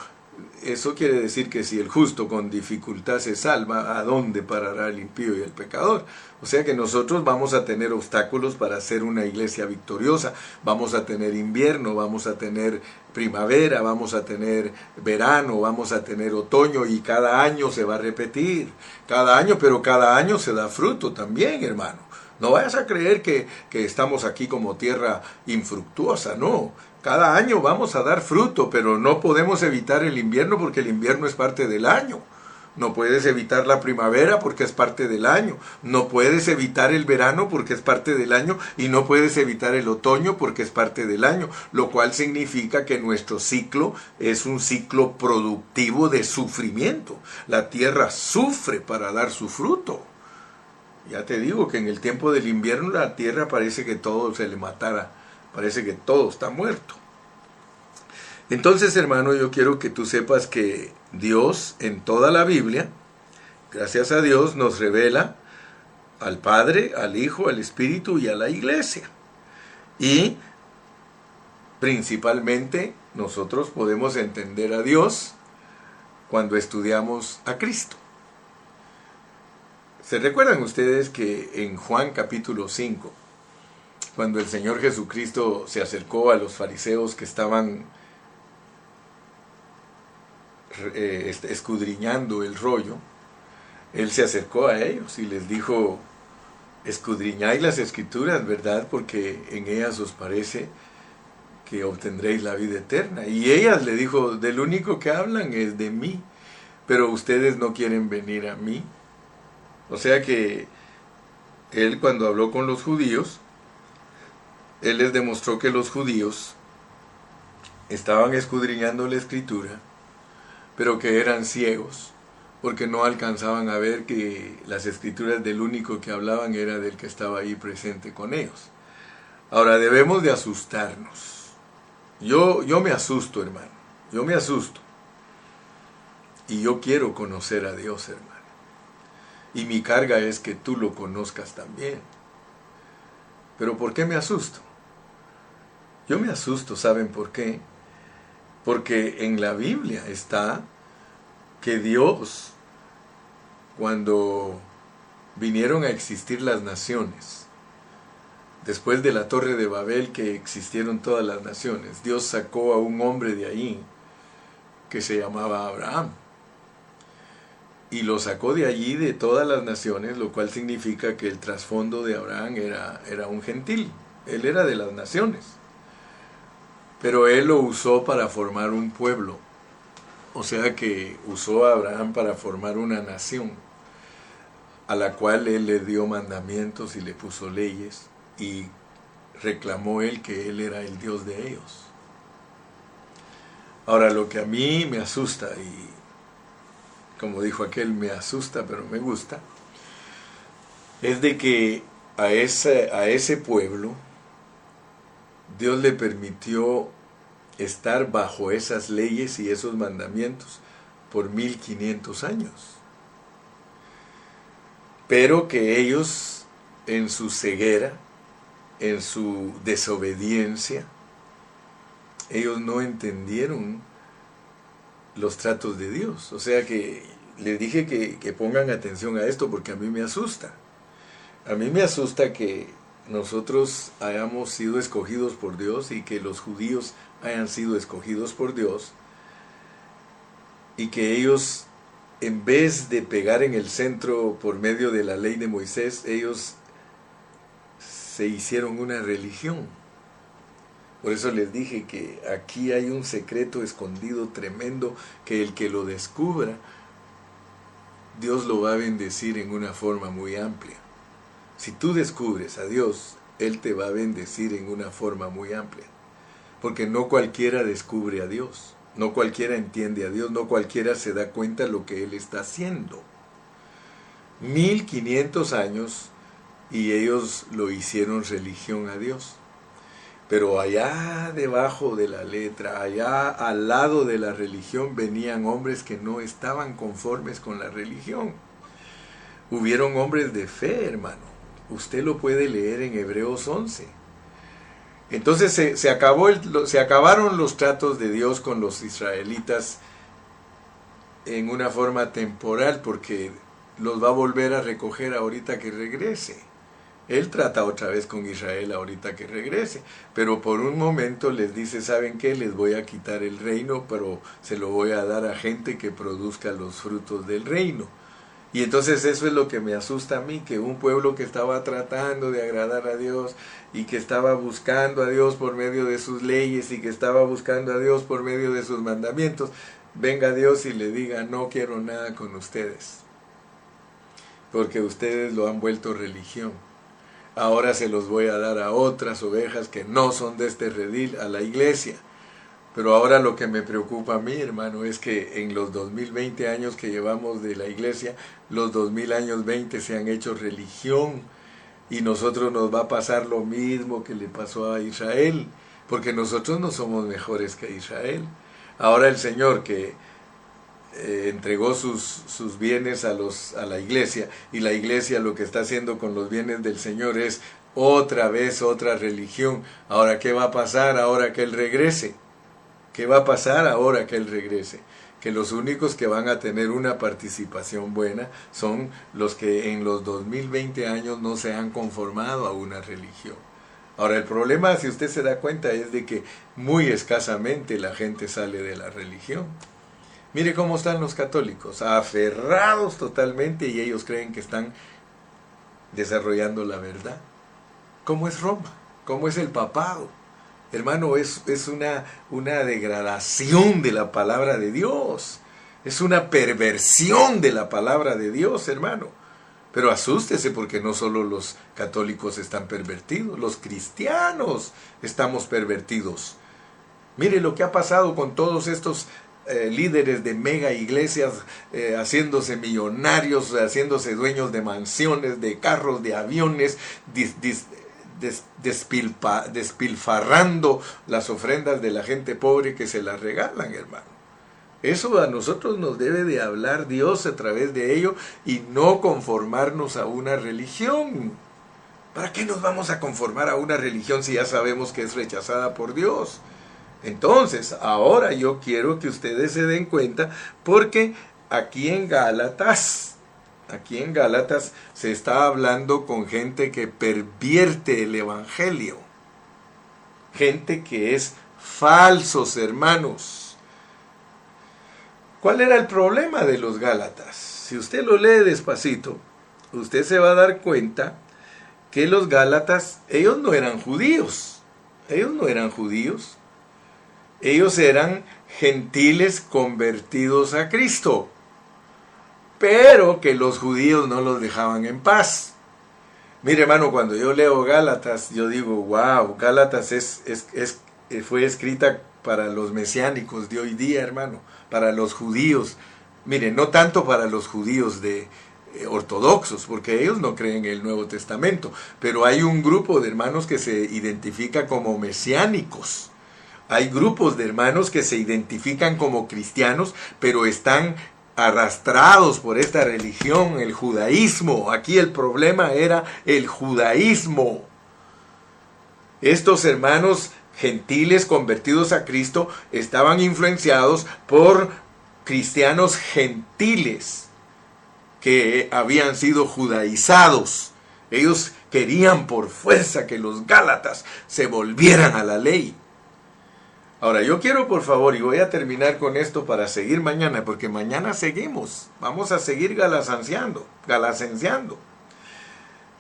eso quiere decir que si el justo con dificultad se salva, ¿a dónde parará el impío y el pecador? O sea que nosotros vamos a tener obstáculos para ser una iglesia victoriosa. Vamos a tener invierno, vamos a tener primavera, vamos a tener verano, vamos a tener otoño y cada año se va a repetir. Cada año, pero cada año se da fruto también, hermano. No vayas a creer que, que estamos aquí como tierra infructuosa, no. Cada año vamos a dar fruto, pero no podemos evitar el invierno porque el invierno es parte del año. No puedes evitar la primavera porque es parte del año. No puedes evitar el verano porque es parte del año. Y no puedes evitar el otoño porque es parte del año. Lo cual significa que nuestro ciclo es un ciclo productivo de sufrimiento. La tierra sufre para dar su fruto. Ya te digo que en el tiempo del invierno la tierra parece que todo se le matara Parece que todo está muerto. Entonces, hermano, yo quiero que tú sepas que Dios en toda la Biblia, gracias a Dios, nos revela al Padre, al Hijo, al Espíritu y a la Iglesia. Y principalmente nosotros podemos entender a Dios cuando estudiamos a Cristo. ¿Se recuerdan ustedes que en Juan capítulo 5, cuando el Señor Jesucristo se acercó a los fariseos que estaban eh, este, escudriñando el rollo, Él se acercó a ellos y les dijo, escudriñáis las escrituras, ¿verdad? Porque en ellas os parece que obtendréis la vida eterna. Y ellas le dijo, del único que hablan es de mí, pero ustedes no quieren venir a mí. O sea que él cuando habló con los judíos, él les demostró que los judíos estaban escudriñando la escritura, pero que eran ciegos, porque no alcanzaban a ver que las escrituras del único que hablaban era del que estaba ahí presente con ellos. Ahora debemos de asustarnos. Yo, yo me asusto, hermano. Yo me asusto. Y yo quiero conocer a Dios, hermano. Y mi carga es que tú lo conozcas también. Pero ¿por qué me asusto? Yo me asusto, ¿saben por qué? Porque en la Biblia está que Dios, cuando vinieron a existir las naciones, después de la torre de Babel que existieron todas las naciones, Dios sacó a un hombre de ahí que se llamaba Abraham. Y lo sacó de allí de todas las naciones, lo cual significa que el trasfondo de Abraham era, era un gentil. Él era de las naciones pero él lo usó para formar un pueblo. O sea que usó a Abraham para formar una nación, a la cual él le dio mandamientos y le puso leyes y reclamó él que él era el Dios de ellos. Ahora lo que a mí me asusta, y como dijo aquel, me asusta pero me gusta, es de que a ese, a ese pueblo, Dios le permitió estar bajo esas leyes y esos mandamientos por 1500 años. Pero que ellos en su ceguera, en su desobediencia, ellos no entendieron los tratos de Dios. O sea que les dije que, que pongan atención a esto porque a mí me asusta. A mí me asusta que nosotros hayamos sido escogidos por Dios y que los judíos hayan sido escogidos por Dios y que ellos, en vez de pegar en el centro por medio de la ley de Moisés, ellos se hicieron una religión. Por eso les dije que aquí hay un secreto escondido tremendo que el que lo descubra, Dios lo va a bendecir en una forma muy amplia. Si tú descubres a Dios, Él te va a bendecir en una forma muy amplia. Porque no cualquiera descubre a Dios, no cualquiera entiende a Dios, no cualquiera se da cuenta de lo que Él está haciendo. 1500 años y ellos lo hicieron religión a Dios. Pero allá debajo de la letra, allá al lado de la religión, venían hombres que no estaban conformes con la religión. Hubieron hombres de fe, hermano. Usted lo puede leer en Hebreos 11. Entonces se, acabó se acabaron los tratos de Dios con los israelitas en una forma temporal porque los va a volver a recoger ahorita que regrese. Él trata otra vez con Israel ahorita que regrese, pero por un momento les dice, ¿saben qué? Les voy a quitar el reino, pero se lo voy a dar a gente que produzca los frutos del reino. Y entonces eso es lo que me asusta a mí, que un pueblo que estaba tratando de agradar a Dios y que estaba buscando a Dios por medio de sus leyes y que estaba buscando a Dios por medio de sus mandamientos, venga Dios y le diga, no quiero nada con ustedes, porque ustedes lo han vuelto religión ahora se los voy a dar a otras ovejas que no son de este redil, a la iglesia. Pero ahora lo que me preocupa a mí, hermano, es que en los 2020 años que llevamos de la iglesia, los 2000 años 20 se han hecho religión y nosotros nos va a pasar lo mismo que le pasó a Israel, porque nosotros no somos mejores que Israel. Ahora el Señor que eh, entregó sus, sus bienes a, los, a la iglesia y la iglesia lo que está haciendo con los bienes del Señor es otra vez otra religión. Ahora, ¿qué va a pasar ahora que Él regrese? ¿Qué va a pasar ahora que Él regrese? Que los únicos que van a tener una participación buena son los que en los 2020 años no se han conformado a una religión. Ahora, el problema, si usted se da cuenta, es de que muy escasamente la gente sale de la religión. Mire cómo están los católicos, aferrados totalmente y ellos creen que están desarrollando la verdad. ¿Cómo es Roma? ¿Cómo es el papado? Hermano, es, es una, una degradación de la palabra de Dios. Es una perversión de la palabra de Dios, hermano. Pero asústese porque no solo los católicos están pervertidos, los cristianos estamos pervertidos. Mire lo que ha pasado con todos estos eh, líderes de mega iglesias eh, haciéndose millonarios, haciéndose dueños de mansiones, de carros, de aviones, despilfarrando las ofrendas de la gente pobre que se las regalan, hermano. Eso a nosotros nos debe de hablar Dios a través de ello y no conformarnos a una religión. ¿Para qué nos vamos a conformar a una religión si ya sabemos que es rechazada por Dios? Entonces, ahora yo quiero que ustedes se den cuenta porque aquí en Gálatas, aquí en Gálatas se está hablando con gente que pervierte el Evangelio. Gente que es falsos, hermanos. ¿Cuál era el problema de los Gálatas? Si usted lo lee despacito, usted se va a dar cuenta que los Gálatas, ellos no eran judíos. Ellos no eran judíos. Ellos eran gentiles convertidos a Cristo, pero que los judíos no los dejaban en paz. Mire hermano, cuando yo leo Gálatas, yo digo, wow, Gálatas es, eh, fue escrita para los mesiánicos de hoy día, hermano, para los judíos. Mire, no tanto para los judíos de, eh, ortodoxos, porque ellos no creen en el Nuevo Testamento, pero hay un grupo de hermanos que se identifica como mesiánicos. Hay grupos de hermanos que se identifican como cristianos, pero están arrastrados por esta religión, el judaísmo. Aquí el problema era el judaísmo. Estos hermanos gentiles convertidos a Cristo estaban influenciados por cristianos gentiles que habían sido judaizados. Ellos querían por fuerza que los Gálatas se volvieran a la ley. Ahora, yo quiero por favor, y voy a terminar con esto para seguir mañana, porque mañana seguimos, vamos a seguir galasanciando, galasenciando.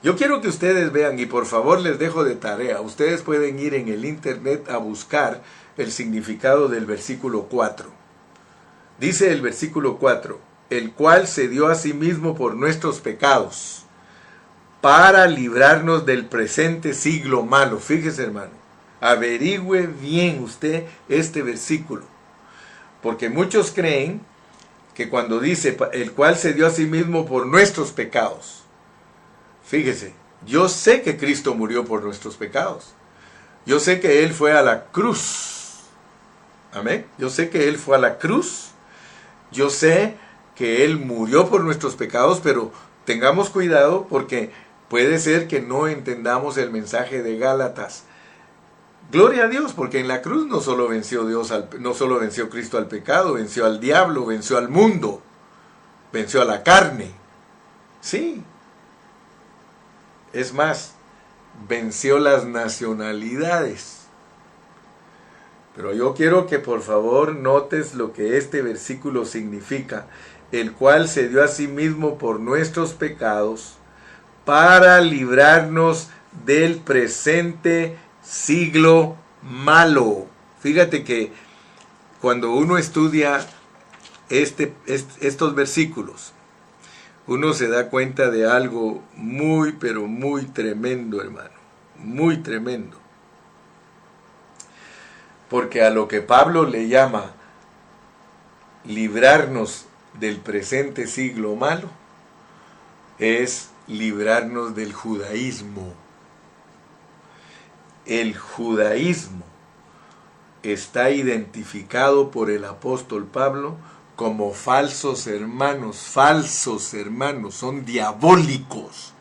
Yo quiero que ustedes vean, y por favor les dejo de tarea, ustedes pueden ir en el internet a buscar el significado del versículo 4. Dice el versículo 4, el cual se dio a sí mismo por nuestros pecados, para librarnos del presente siglo malo. Fíjese hermano Averigüe bien usted este versículo. Porque muchos creen que cuando dice el cual se dio a sí mismo por nuestros pecados. Fíjese, yo sé que Cristo murió por nuestros pecados. Yo sé que Él fue a la cruz. Amén. Yo sé que Él fue a la cruz. Yo sé que Él murió por nuestros pecados, pero tengamos cuidado porque puede ser que no entendamos el mensaje de Gálatas. Gloria a Dios, porque en la cruz no solo venció Dios, no solo venció Cristo al pecado, venció al diablo, venció al mundo, venció a la carne. Sí. Es más, venció las nacionalidades. Pero yo quiero que por favor notes lo que este versículo significa, el cual se dio a sí mismo por nuestros pecados para librarnos del presente siglo malo. Fíjate que cuando uno estudia este, estos versículos, uno se da cuenta de algo muy, pero muy tremendo, hermano. Muy tremendo. Porque a lo que Pablo le llama librarnos del presente siglo malo, es librarnos del judaísmo el judaísmo está identificado por el apóstol Pablo como falsos hermanos, falsos hermanos, son diabólicos.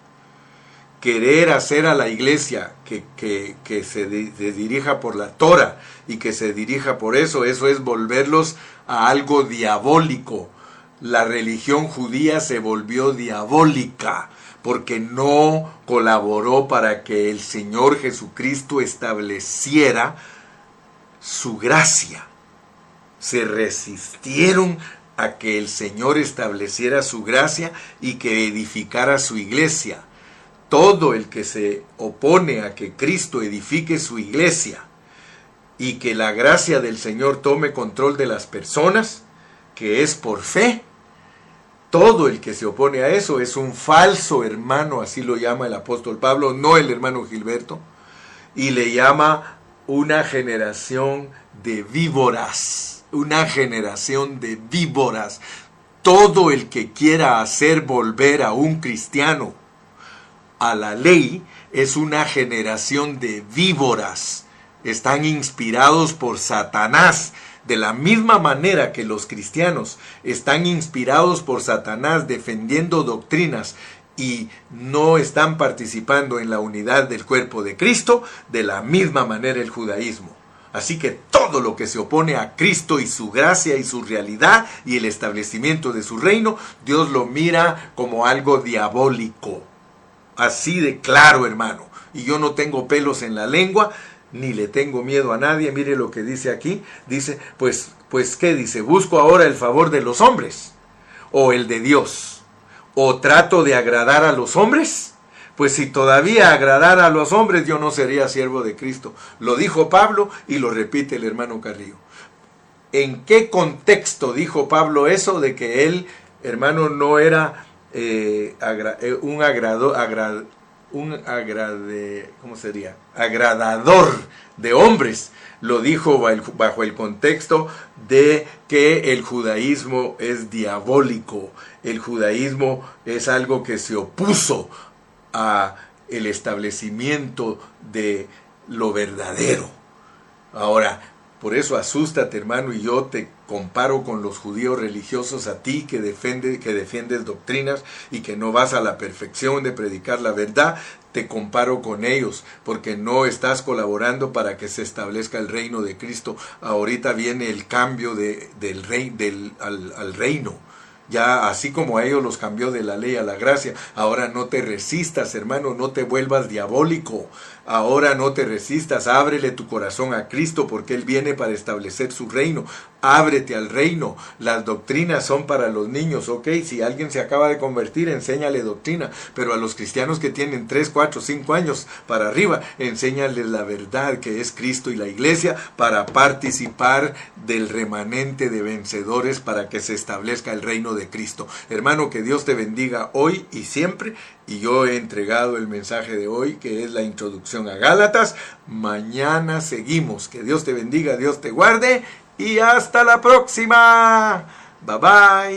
Querer hacer a la iglesia que, que, se, se dirija por la Torah y que se dirija por eso, eso es volverlos a algo diabólico. La religión judía se volvió diabólica porque no colaboró para que el Señor Jesucristo estableciera su gracia. Se resistieron a que el Señor estableciera su gracia y que edificara su iglesia. Todo el que se opone a que Cristo edifique su iglesia y que la gracia del Señor tome control de las personas, que es por fe, todo el que se opone a eso es un falso hermano, así lo llama el apóstol Pablo, no el hermano Gilberto, y le llama una generación de víboras, una generación de víboras. Todo el que quiera hacer volver a un cristiano a la ley es una generación de víboras. Están inspirados por Satanás de la misma manera que los cristianos están inspirados por Satanás defendiendo doctrinas y no están participando en la unidad del cuerpo de Cristo, de la misma manera el judaísmo. Así que todo lo que se opone a Cristo y su gracia y su realidad y el establecimiento de su reino, Dios lo mira como algo diabólico. Así de claro, hermano. Y yo no tengo pelos en la lengua, ni le tengo miedo a nadie. Mire lo que dice aquí. Dice, pues, pues, ¿qué dice? Busco ahora el favor de los hombres o el de Dios. ¿O trato de agradar a los hombres? Pues si todavía agradara a los hombres, yo no sería siervo de Cristo. Lo dijo Pablo y lo repite el hermano Carrillo. ¿En qué contexto dijo Pablo eso de que él, hermano, no era eh, eh, un agrado, un agrade, ¿cómo sería? agradador de hombres. Lo dijo bajo el contexto de que el judaísmo es diabólico. El judaísmo es algo que se opuso a el establecimiento de lo verdadero. Ahora, Por eso asústate, hermano, y yo te comparo con los judíos religiosos a ti que, defiende, que defiendes doctrinas y que no vas a la perfección de predicar la verdad, te comparo con ellos, porque no estás colaborando para que se establezca el reino de Cristo. Ahorita viene el cambio de, del rey, del, al, al reino. Ya así como a ellos los cambió de la ley a la gracia, ahora no te resistas, hermano, no te vuelvas diabólico. Ahora no te resistas, ábrele tu corazón a Cristo porque Él viene para establecer su reino. Ábrete al reino. Las doctrinas son para los niños, ok. Si alguien se acaba de convertir, enséñale doctrina. Pero a los cristianos que tienen 3, 4, 5 años para arriba, enséñales la verdad que es Cristo y la iglesia para participar del remanente de vencedores para que se establezca el reino de Cristo. Hermano, que Dios te bendiga hoy y siempre y yo he entregado el mensaje de hoy, que es la introducción a Gálatas. Mañana seguimos. Que Dios te bendiga, Dios te guarde y hasta la próxima. Bye bye.